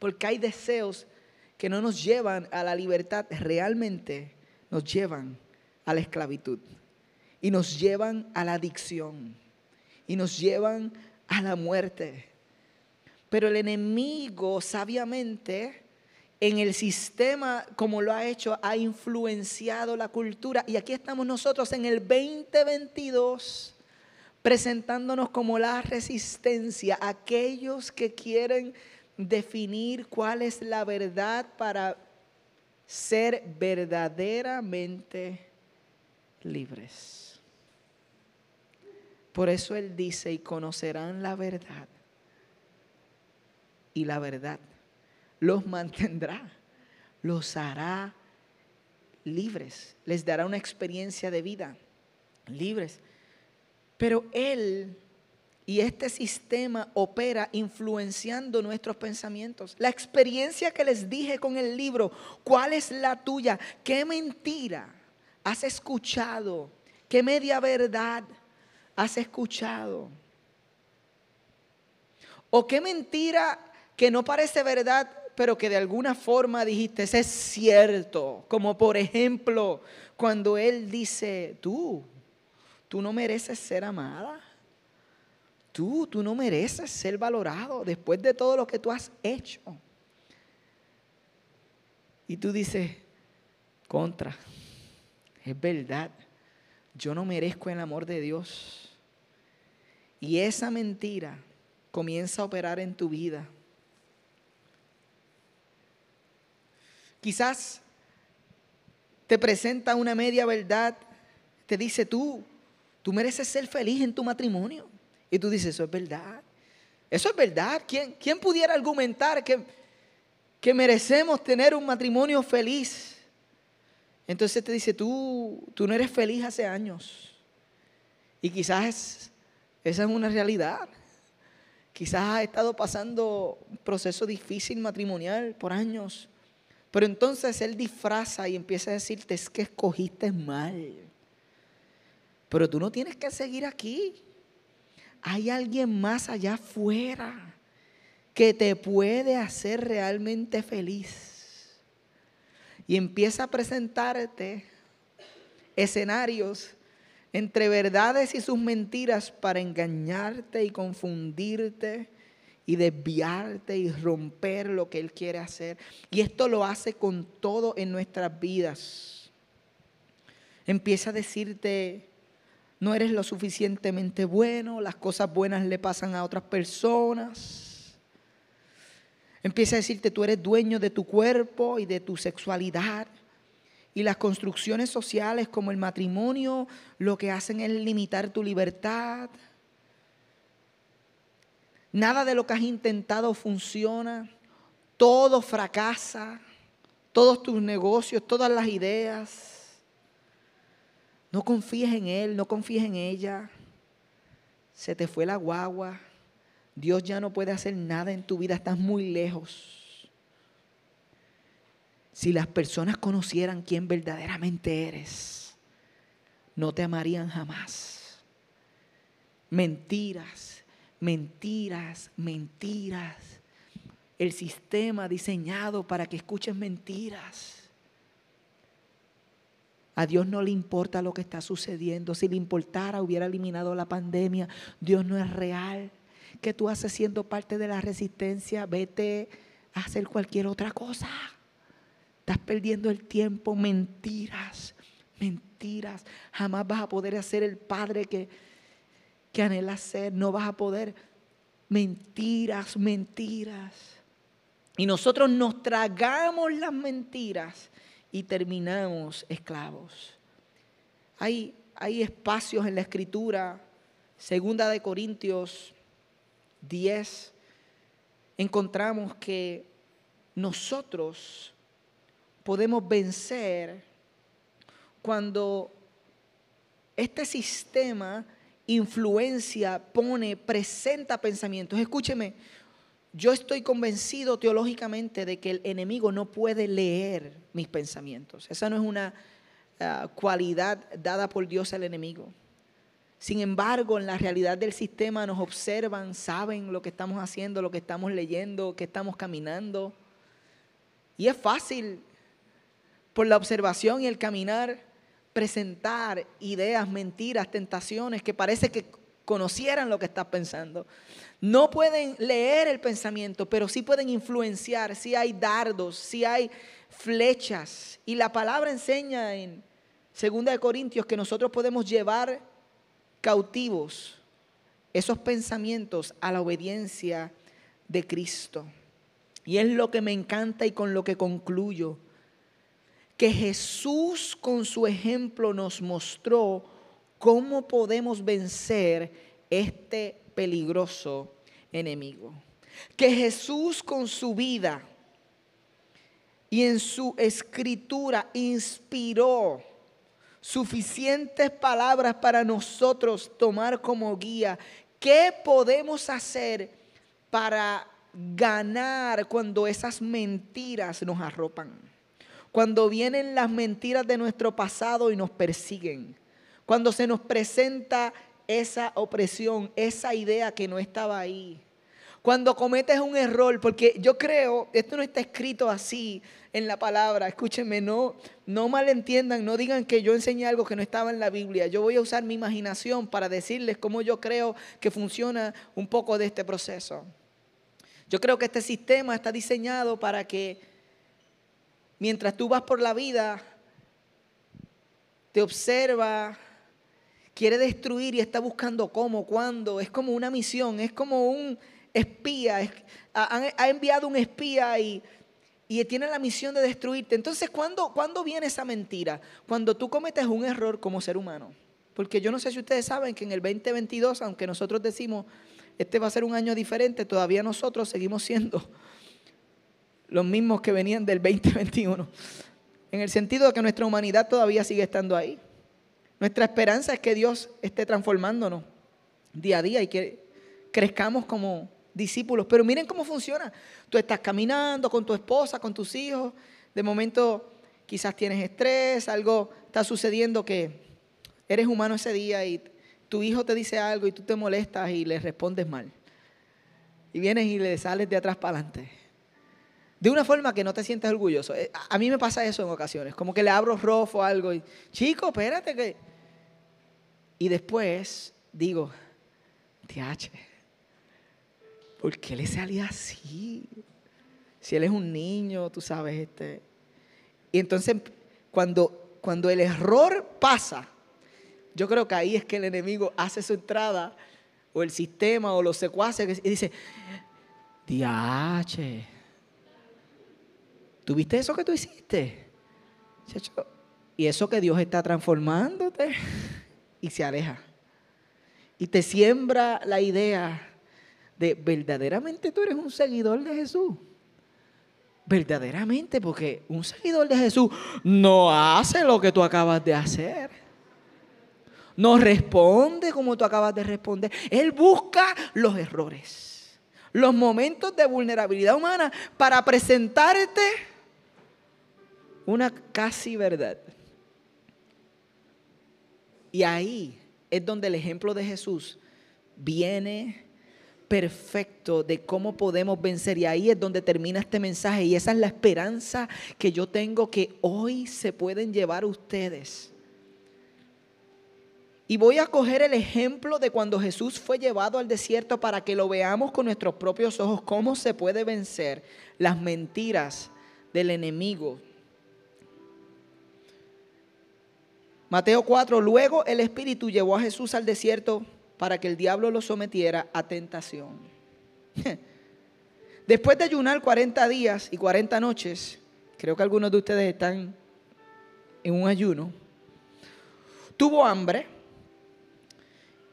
Porque hay deseos que no nos llevan a la libertad, realmente nos llevan a la esclavitud. Y nos llevan a la adicción. Y nos llevan a la muerte. Pero el enemigo sabiamente en el sistema como lo ha hecho ha influenciado la cultura. Y aquí estamos nosotros en el 2022 presentándonos como la resistencia, aquellos que quieren definir cuál es la verdad para ser verdaderamente libres. Por eso Él dice, y conocerán la verdad, y la verdad los mantendrá, los hará libres, les dará una experiencia de vida libres. Pero Él y este sistema opera influenciando nuestros pensamientos. La experiencia que les dije con el libro, ¿cuál es la tuya? ¿Qué mentira has escuchado? ¿Qué media verdad has escuchado? ¿O qué mentira que no parece verdad, pero que de alguna forma dijiste, es cierto? Como por ejemplo, cuando él dice, tú, tú no mereces ser amada. Tú, tú no mereces ser valorado después de todo lo que tú has hecho. Y tú dices, contra, es verdad, yo no merezco el amor de Dios. Y esa mentira comienza a operar en tu vida. Quizás te presenta una media verdad, te dice tú, tú mereces ser feliz en tu matrimonio. Y tú dices, eso es verdad. Eso es verdad. ¿Quién, quién pudiera argumentar que, que merecemos tener un matrimonio feliz? Entonces te dice, tú, tú no eres feliz hace años. Y quizás esa es una realidad. Quizás has estado pasando un proceso difícil matrimonial por años. Pero entonces él disfraza y empieza a decirte, es que escogiste mal. Pero tú no tienes que seguir aquí hay alguien más allá afuera que te puede hacer realmente feliz. Y empieza a presentarte escenarios entre verdades y sus mentiras para engañarte y confundirte y desviarte y romper lo que Él quiere hacer. Y esto lo hace con todo en nuestras vidas. Empieza a decirte, no eres lo suficientemente bueno, las cosas buenas le pasan a otras personas. Empieza a decirte, tú eres dueño de tu cuerpo y de tu sexualidad. Y las construcciones sociales como el matrimonio lo que hacen es limitar tu libertad. Nada de lo que has intentado funciona. Todo fracasa. todos tus negocios, todas las ideas. No confíes en Él, no confíes en ella. Se te fue la guagua. Dios ya no puede hacer nada en tu vida, estás muy lejos. Si las personas conocieran quién verdaderamente eres, no te amarían jamás. Mentiras, mentiras, mentiras. El sistema diseñado para que escuches mentiras. A Dios no le importa lo que está sucediendo. Si le importara, hubiera eliminado la pandemia. Dios no es real. ¿Qué tú haces siendo parte de la resistencia? Vete a hacer cualquier otra cosa. Estás perdiendo el tiempo. Mentiras, mentiras. Jamás vas a poder ser el padre que, que anhelas ser. No vas a poder. Mentiras, mentiras. Y nosotros nos tragamos las mentiras y terminamos esclavos. Hay, hay espacios en la escritura, segunda de Corintios 10, encontramos que nosotros podemos vencer cuando este sistema influencia, pone, presenta pensamientos. Escúcheme, yo estoy convencido teológicamente de que el enemigo no puede leer mis pensamientos. Esa no es una ah, cualidad dada por Dios al enemigo. Sin embargo, en la realidad del sistema nos observan, saben lo que estamos haciendo, lo que estamos leyendo, que estamos caminando. Y es fácil, por la observación y el caminar, presentar ideas, mentiras, tentaciones que parece que conocieran lo que estás pensando. No pueden leer el pensamiento, pero sí pueden influenciar, si hay dardos, si hay flechas. Y la palabra enseña en 2 Corintios que nosotros podemos llevar cautivos esos pensamientos a la obediencia de Cristo. Y es lo que me encanta y con lo que concluyo, que Jesús con su ejemplo nos mostró ¿Cómo podemos vencer este peligroso enemigo? Que Jesús con su vida y en su escritura inspiró suficientes palabras para nosotros tomar como guía. ¿Qué podemos hacer para ganar cuando esas mentiras nos arropan? Cuando vienen las mentiras de nuestro pasado y nos persiguen cuando se nos presenta esa opresión, esa idea que no estaba ahí. Cuando cometes un error, porque yo creo, esto no está escrito así en la palabra, escúchenme, no, no malentiendan, no digan que yo enseñé algo que no estaba en la Biblia. Yo voy a usar mi imaginación para decirles cómo yo creo que funciona un poco de este proceso. Yo creo que este sistema está diseñado para que mientras tú vas por la vida, te observa, quiere destruir y está buscando cómo, cuándo. Es como una misión, es como un espía. ha, enviado un espía y, y, tiene la misión de destruirte. Entonces, ¿cuándo, ¿cuándo viene esa mentira? Cuando tú cometes un error como ser humano. Porque yo no sé si ustedes saben que en el 2022, aunque nosotros decimos, este va a ser un año diferente, todavía nosotros seguimos siendo los mismos que venían del 2021. En el sentido de que nuestra humanidad todavía sigue estando ahí. Nuestra esperanza es que Dios esté transformándonos día a día y que crezcamos como discípulos. Pero miren cómo funciona. Tú estás caminando con tu esposa, con tus hijos. De momento quizás tienes estrés, algo está sucediendo que eres humano ese día y tu hijo te dice algo y tú te molestas y le respondes mal. Y vienes y le sales de atrás para adelante. De una forma que no te sientes orgulloso. Eh, a mí me pasa eso en ocasiones. Como que le abro rofo o algo y, chico, espérate que y después digo, TH, ¿por qué le salía así? Si él es un niño, tú sabes, este. Y entonces, cuando, cuando el error pasa, yo creo que ahí es que el enemigo hace su entrada, o el sistema, o los secuaces, y dice, DH, ¿tuviste eso que tú hiciste? Y eso que Dios está transformándote y se aleja. Y te siembra la idea de verdaderamente tú eres un seguidor de Jesús. Verdaderamente, porque un seguidor de Jesús no hace lo que tú acabas de hacer. No responde como tú acabas de responder. Él busca los errores, los momentos de vulnerabilidad humana para presentarte una casi verdad. Y ahí es donde el ejemplo de Jesús viene perfecto de cómo podemos vencer. Y ahí es donde termina este mensaje. Y esa es la esperanza que yo tengo que hoy se pueden llevar ustedes. Y voy a coger el ejemplo de cuando Jesús fue llevado al desierto para que lo veamos con nuestros propios ojos, cómo se puede vencer las mentiras del enemigo Mateo 4, luego el Espíritu llevó a Jesús al desierto para que el diablo lo sometiera a tentación. Después de ayunar 40 días y 40 noches, creo que algunos de ustedes están en un ayuno, tuvo hambre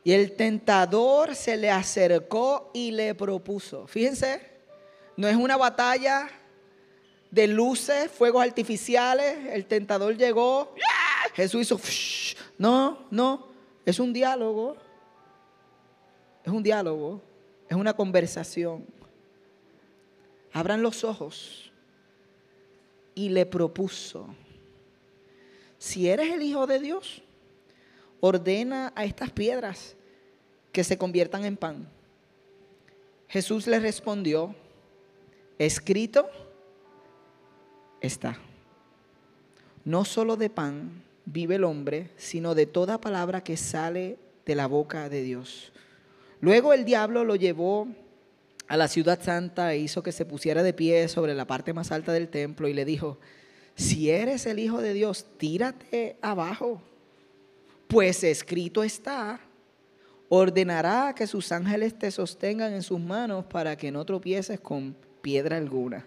y el tentador se le acercó y le propuso. Fíjense, no es una batalla de luces, fuegos artificiales, el tentador llegó, Jesús hizo, no, no, es un diálogo. Es un diálogo, es una conversación. Abran los ojos y le propuso, si eres el Hijo de Dios, ordena a estas piedras que se conviertan en pan. Jesús le respondió, escrito está, no solo de pan vive el hombre, sino de toda palabra que sale de la boca de Dios. Luego el diablo lo llevó a la ciudad santa e hizo que se pusiera de pie sobre la parte más alta del templo y le dijo, si eres el Hijo de Dios, tírate abajo, pues escrito está, ordenará que sus ángeles te sostengan en sus manos para que no tropieces con piedra alguna.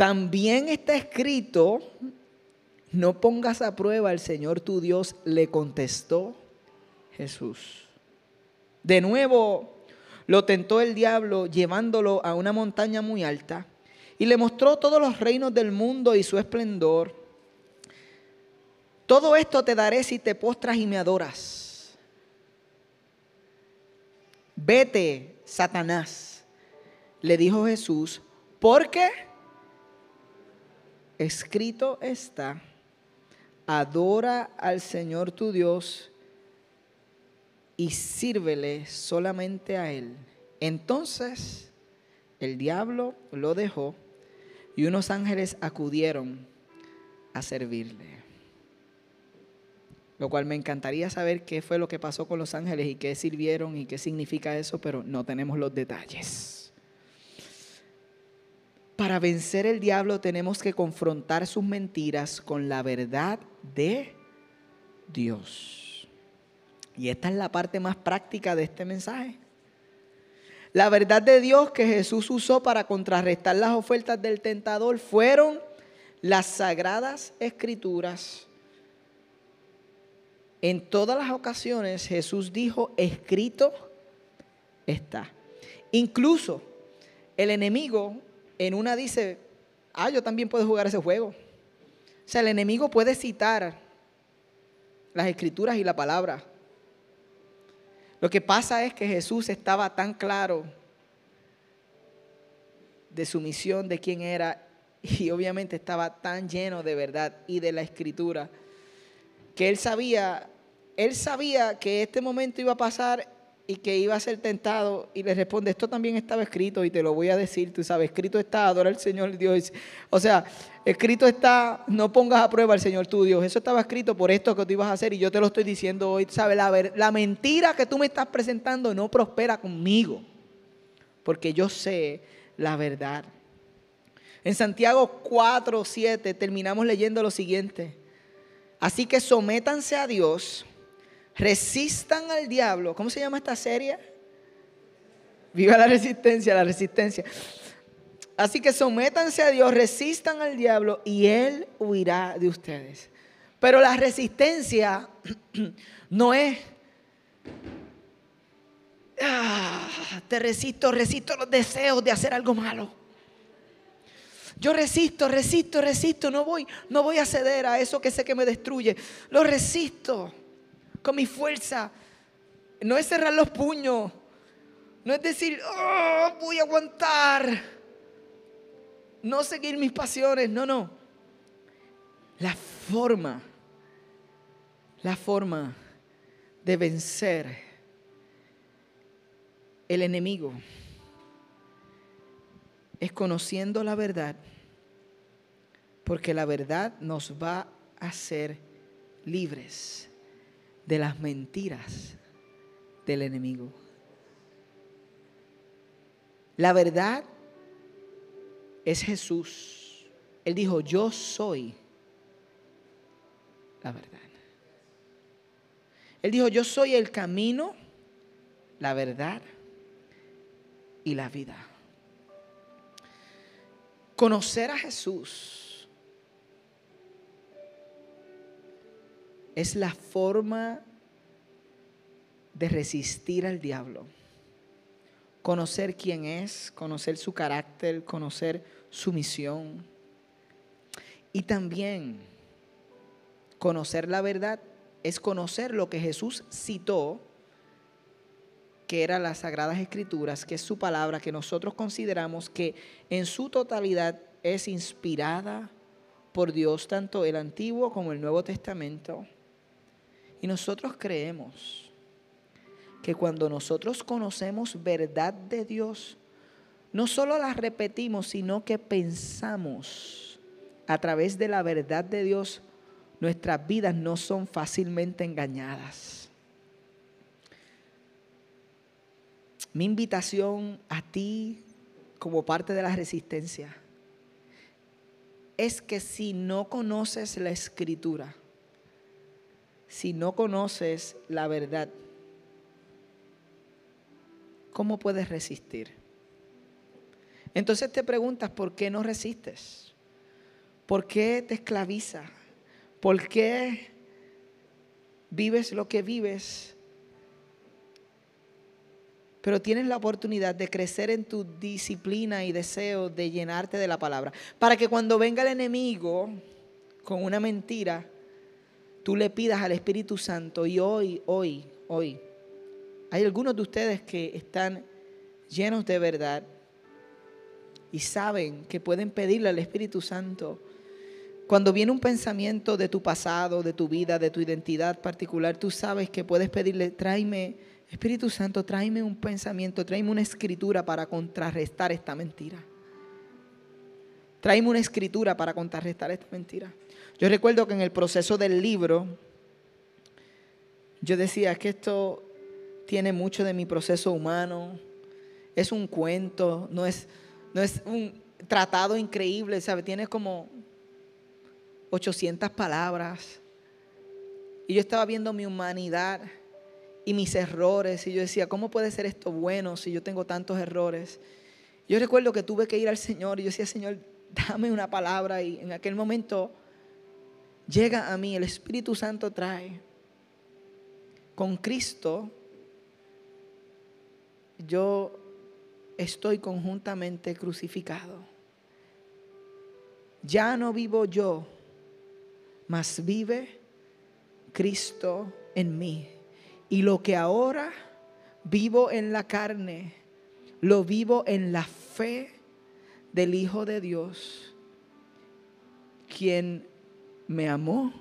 También está escrito, no pongas a prueba al Señor tu Dios, le contestó Jesús. De nuevo lo tentó el diablo llevándolo a una montaña muy alta y le mostró todos los reinos del mundo y su esplendor. Todo esto te daré si te postras y me adoras. Vete, Satanás, le dijo Jesús, porque escrito está, adora al Señor tu Dios y sírvele solamente a Él. Entonces el diablo lo dejó y unos ángeles acudieron a servirle. Lo cual me encantaría saber qué fue lo que pasó con los ángeles y qué sirvieron y qué significa eso, pero no tenemos los detalles. Para vencer el diablo tenemos que confrontar sus mentiras con la verdad de Dios. Y esta es la parte más práctica de este mensaje. La verdad de Dios que Jesús usó para contrarrestar las ofertas del tentador fueron las sagradas escrituras. En todas las ocasiones Jesús dijo, escrito está. Incluso el enemigo en una dice, ah, yo también puedo jugar ese juego. O sea, el enemigo puede citar las escrituras y la palabra. Lo que pasa es que Jesús estaba tan claro de su misión, de quién era, y obviamente estaba tan lleno de verdad y de la escritura, que él sabía, él sabía que este momento iba a pasar y que iba a ser tentado y le responde, esto también estaba escrito y te lo voy a decir, tú sabes, escrito está, adora al Señor Dios. O sea, escrito está, no pongas a prueba al Señor tu Dios. Eso estaba escrito por esto que tú ibas a hacer y yo te lo estoy diciendo hoy. ¿Sabes? La, la mentira que tú me estás presentando no prospera conmigo, porque yo sé la verdad. En Santiago 4, 7 terminamos leyendo lo siguiente. Así que sométanse a Dios resistan al diablo. ¿Cómo se llama esta serie? Viva la resistencia, la resistencia. Así que sométanse a Dios, resistan al diablo y Él huirá de ustedes. Pero la resistencia no es... Ah, te resisto, resisto los deseos de hacer algo malo. Yo resisto, resisto, resisto, no voy, no voy a ceder a eso que sé que me destruye. Lo resisto con mi fuerza. No es cerrar los puños, no es decir, oh, voy a aguantar, no seguir mis pasiones, no, no. La forma, la forma de vencer el enemigo es conociendo la verdad, porque la verdad nos va a hacer libres de las mentiras del enemigo. La verdad es Jesús. Él dijo, yo soy la verdad. Él dijo, yo soy el camino, la verdad y la vida. Conocer a Jesús es la forma de resistir al diablo. Conocer quién es, conocer su carácter, conocer su misión. Y también conocer la verdad es conocer lo que Jesús citó que eran las Sagradas Escrituras, que es su palabra, que nosotros consideramos que en su totalidad es inspirada por Dios, tanto el Antiguo como el Nuevo Testamento. Y nosotros creemos que cuando nosotros conocemos verdad de Dios, no solo la repetimos, sino que pensamos a través de la verdad de Dios, nuestras vidas no son fácilmente engañadas. Mi invitación a ti como parte de la resistencia es que si no conoces la escritura, si no conoces la verdad, ¿cómo puedes resistir? Entonces te preguntas, ¿por qué no resistes? ¿Por qué te esclaviza? ¿Por qué vives lo que vives pero tienes la oportunidad de crecer en tu disciplina y deseo de llenarte de la palabra. Para que cuando venga el enemigo con una mentira, tú le pidas al Espíritu Santo y hoy, hoy, hoy, hay algunos de ustedes que están llenos de verdad y saben que pueden pedirle al Espíritu Santo. Cuando viene un pensamiento de tu pasado, de tu vida, de tu identidad particular, tú sabes que puedes pedirle, tráeme Espíritu Santo, tráeme un pensamiento, tráeme una escritura para contrarrestar esta mentira. Tráeme una escritura para contrarrestar esta mentira. Yo recuerdo que en el proceso del libro, yo decía que esto tiene mucho de mi proceso humano, es un cuento, no es, no es un tratado increíble, ¿sabe? Tiene como 800 palabras. Y yo estaba viendo mi humanidad y mis errores. Y yo decía, ¿cómo puede ser esto bueno si yo tengo tantos errores? Yo recuerdo que tuve que ir al Señor y yo decía, Señor, dame una palabra. Y en aquel momento llega a mí, el Espíritu Santo trae. Con Cristo, yo estoy conjuntamente crucificado. Ya no vivo yo, mas vive Cristo en mí. Y lo que ahora vivo en la carne, lo vivo en la fe del Hijo de Dios, quien me amó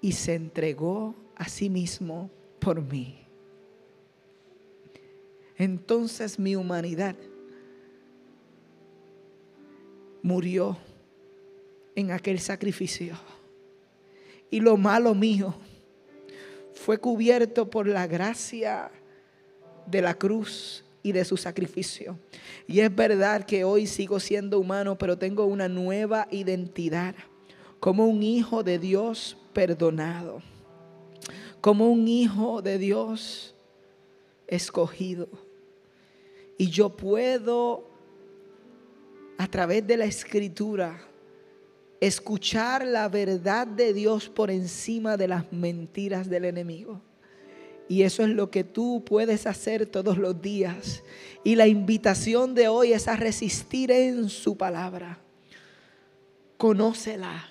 y se entregó a sí mismo por mí. Entonces mi humanidad murió en aquel sacrificio. Y lo malo mío fue cubierto por la gracia de la cruz y de su sacrificio. Y es verdad que hoy sigo siendo humano, pero tengo una nueva identidad como un hijo de Dios perdonado, como un hijo de Dios escogido. Y yo puedo, a través de la escritura, escuchar la verdad de Dios por encima de las mentiras del enemigo. Y eso es lo que tú puedes hacer todos los días. Y la invitación de hoy es a resistir en su palabra. Conócela,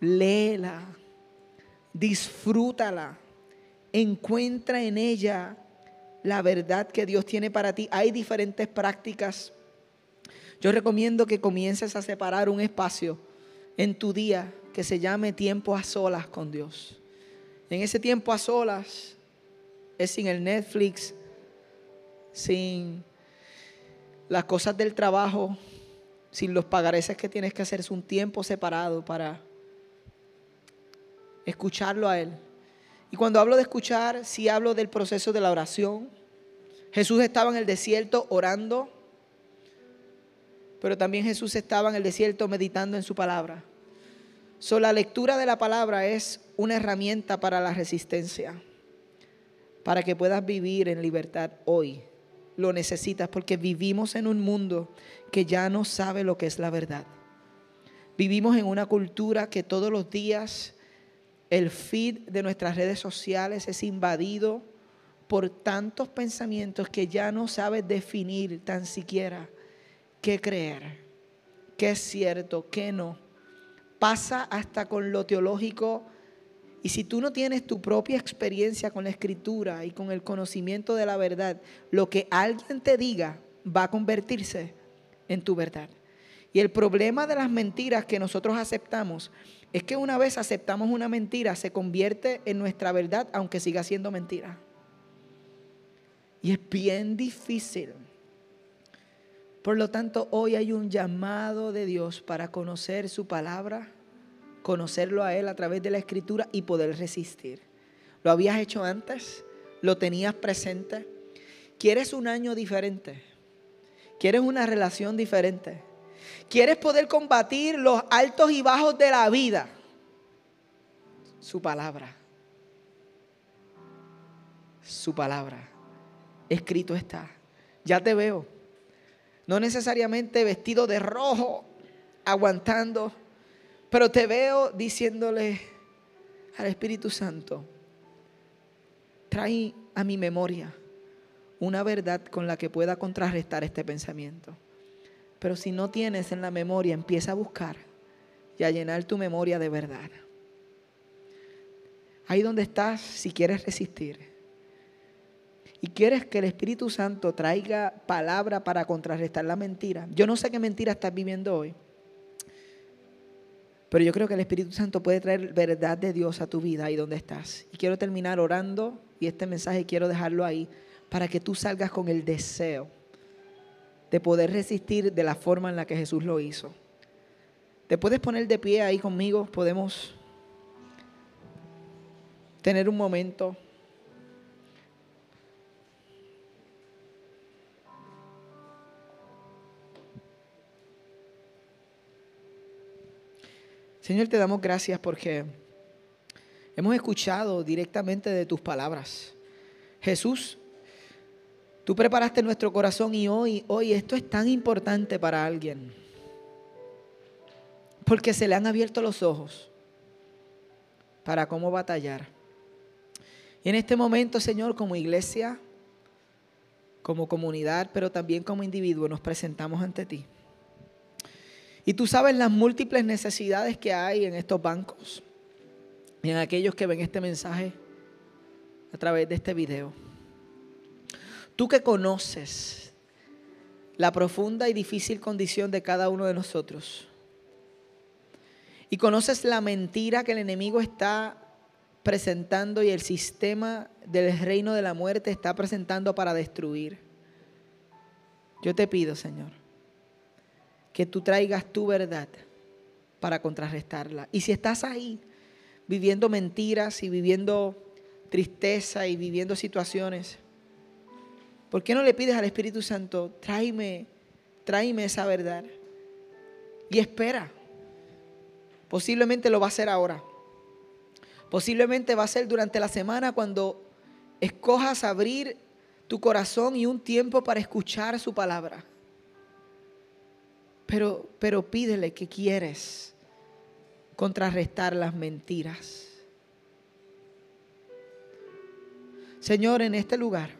léela, disfrútala, encuentra en ella la verdad que Dios tiene para ti. Hay diferentes prácticas. Yo recomiendo que comiences a separar un espacio en tu día que se llame tiempo a solas con Dios. En ese tiempo a solas es sin el Netflix, sin las cosas del trabajo, sin los pagareces que tienes que hacer. Es un tiempo separado para escucharlo a Él. Y cuando hablo de escuchar, sí hablo del proceso de la oración. Jesús estaba en el desierto orando, pero también Jesús estaba en el desierto meditando en su palabra. So, la lectura de la palabra es una herramienta para la resistencia, para que puedas vivir en libertad hoy. Lo necesitas porque vivimos en un mundo que ya no sabe lo que es la verdad. Vivimos en una cultura que todos los días el feed de nuestras redes sociales es invadido por tantos pensamientos que ya no sabes definir tan siquiera qué creer, qué es cierto, qué no pasa hasta con lo teológico. Y si tú no tienes tu propia experiencia con la escritura y con el conocimiento de la verdad, lo que alguien te diga va a convertirse en tu verdad. Y el problema de las mentiras que nosotros aceptamos es que una vez aceptamos una mentira, se convierte en nuestra verdad, aunque siga siendo mentira. Y es bien difícil. Por lo tanto, hoy hay un llamado de Dios para conocer su palabra, conocerlo a Él a través de la escritura y poder resistir. ¿Lo habías hecho antes? ¿Lo tenías presente? ¿Quieres un año diferente? ¿Quieres una relación diferente? ¿Quieres poder combatir los altos y bajos de la vida? Su palabra. Su palabra. Escrito está. Ya te veo. No necesariamente vestido de rojo, aguantando, pero te veo diciéndole al Espíritu Santo, trae a mi memoria una verdad con la que pueda contrarrestar este pensamiento. Pero si no tienes en la memoria, empieza a buscar y a llenar tu memoria de verdad. Ahí donde estás, si quieres resistir y quieres que el Espíritu Santo traiga palabra para contrarrestar la mentira. Yo no sé qué mentira estás viviendo hoy, pero yo creo que el Espíritu Santo puede traer verdad de Dios a tu vida ahí donde estás. Y quiero terminar orando y este mensaje quiero dejarlo ahí para que tú salgas con el deseo de poder resistir de la forma en la que Jesús lo hizo. Te puedes poner de pie ahí conmigo, podemos tener un momento. Señor, te damos gracias porque hemos escuchado directamente de tus palabras. Jesús, Tú preparaste nuestro corazón y hoy, hoy esto es tan importante para alguien. Porque se le han abierto los ojos para cómo batallar. Y en este momento, Señor, como iglesia, como comunidad, pero también como individuo, nos presentamos ante ti. Y tú sabes las múltiples necesidades que hay en estos bancos y en aquellos que ven este mensaje a través de este video. Tú que conoces la profunda y difícil condición de cada uno de nosotros. Y conoces la mentira que el enemigo está presentando y el sistema del reino de la muerte está presentando para destruir. Yo te pido, Señor, que tú traigas tu verdad para contrarrestarla. Y si estás ahí viviendo mentiras y viviendo tristeza y viviendo situaciones, ¿Por qué no le pides al Espíritu Santo, tráeme, tráeme esa verdad? Y espera. Posiblemente lo va a hacer ahora. Posiblemente va a ser durante la semana cuando escojas abrir tu corazón y un tiempo para escuchar su palabra. Pero, pero pídele que quieres contrarrestar las mentiras. Señor, en este lugar,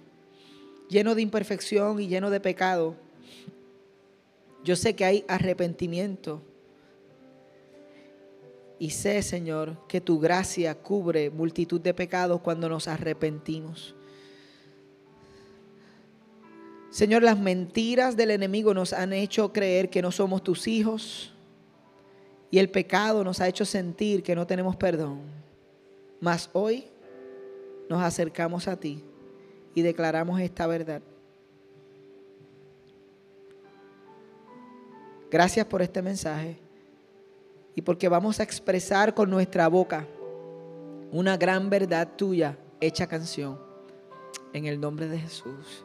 lleno de imperfección y lleno de pecado, yo sé que hay arrepentimiento. Y sé, Señor, que tu gracia cubre multitud de pecados cuando nos arrepentimos. Señor, las mentiras del enemigo nos han hecho creer que no somos tus hijos y el pecado nos ha hecho sentir que no tenemos perdón. Mas hoy nos acercamos a ti y declaramos esta verdad. Gracias por este mensaje y porque vamos a expresar con nuestra boca una gran verdad tuya hecha canción. En el nombre de Jesús.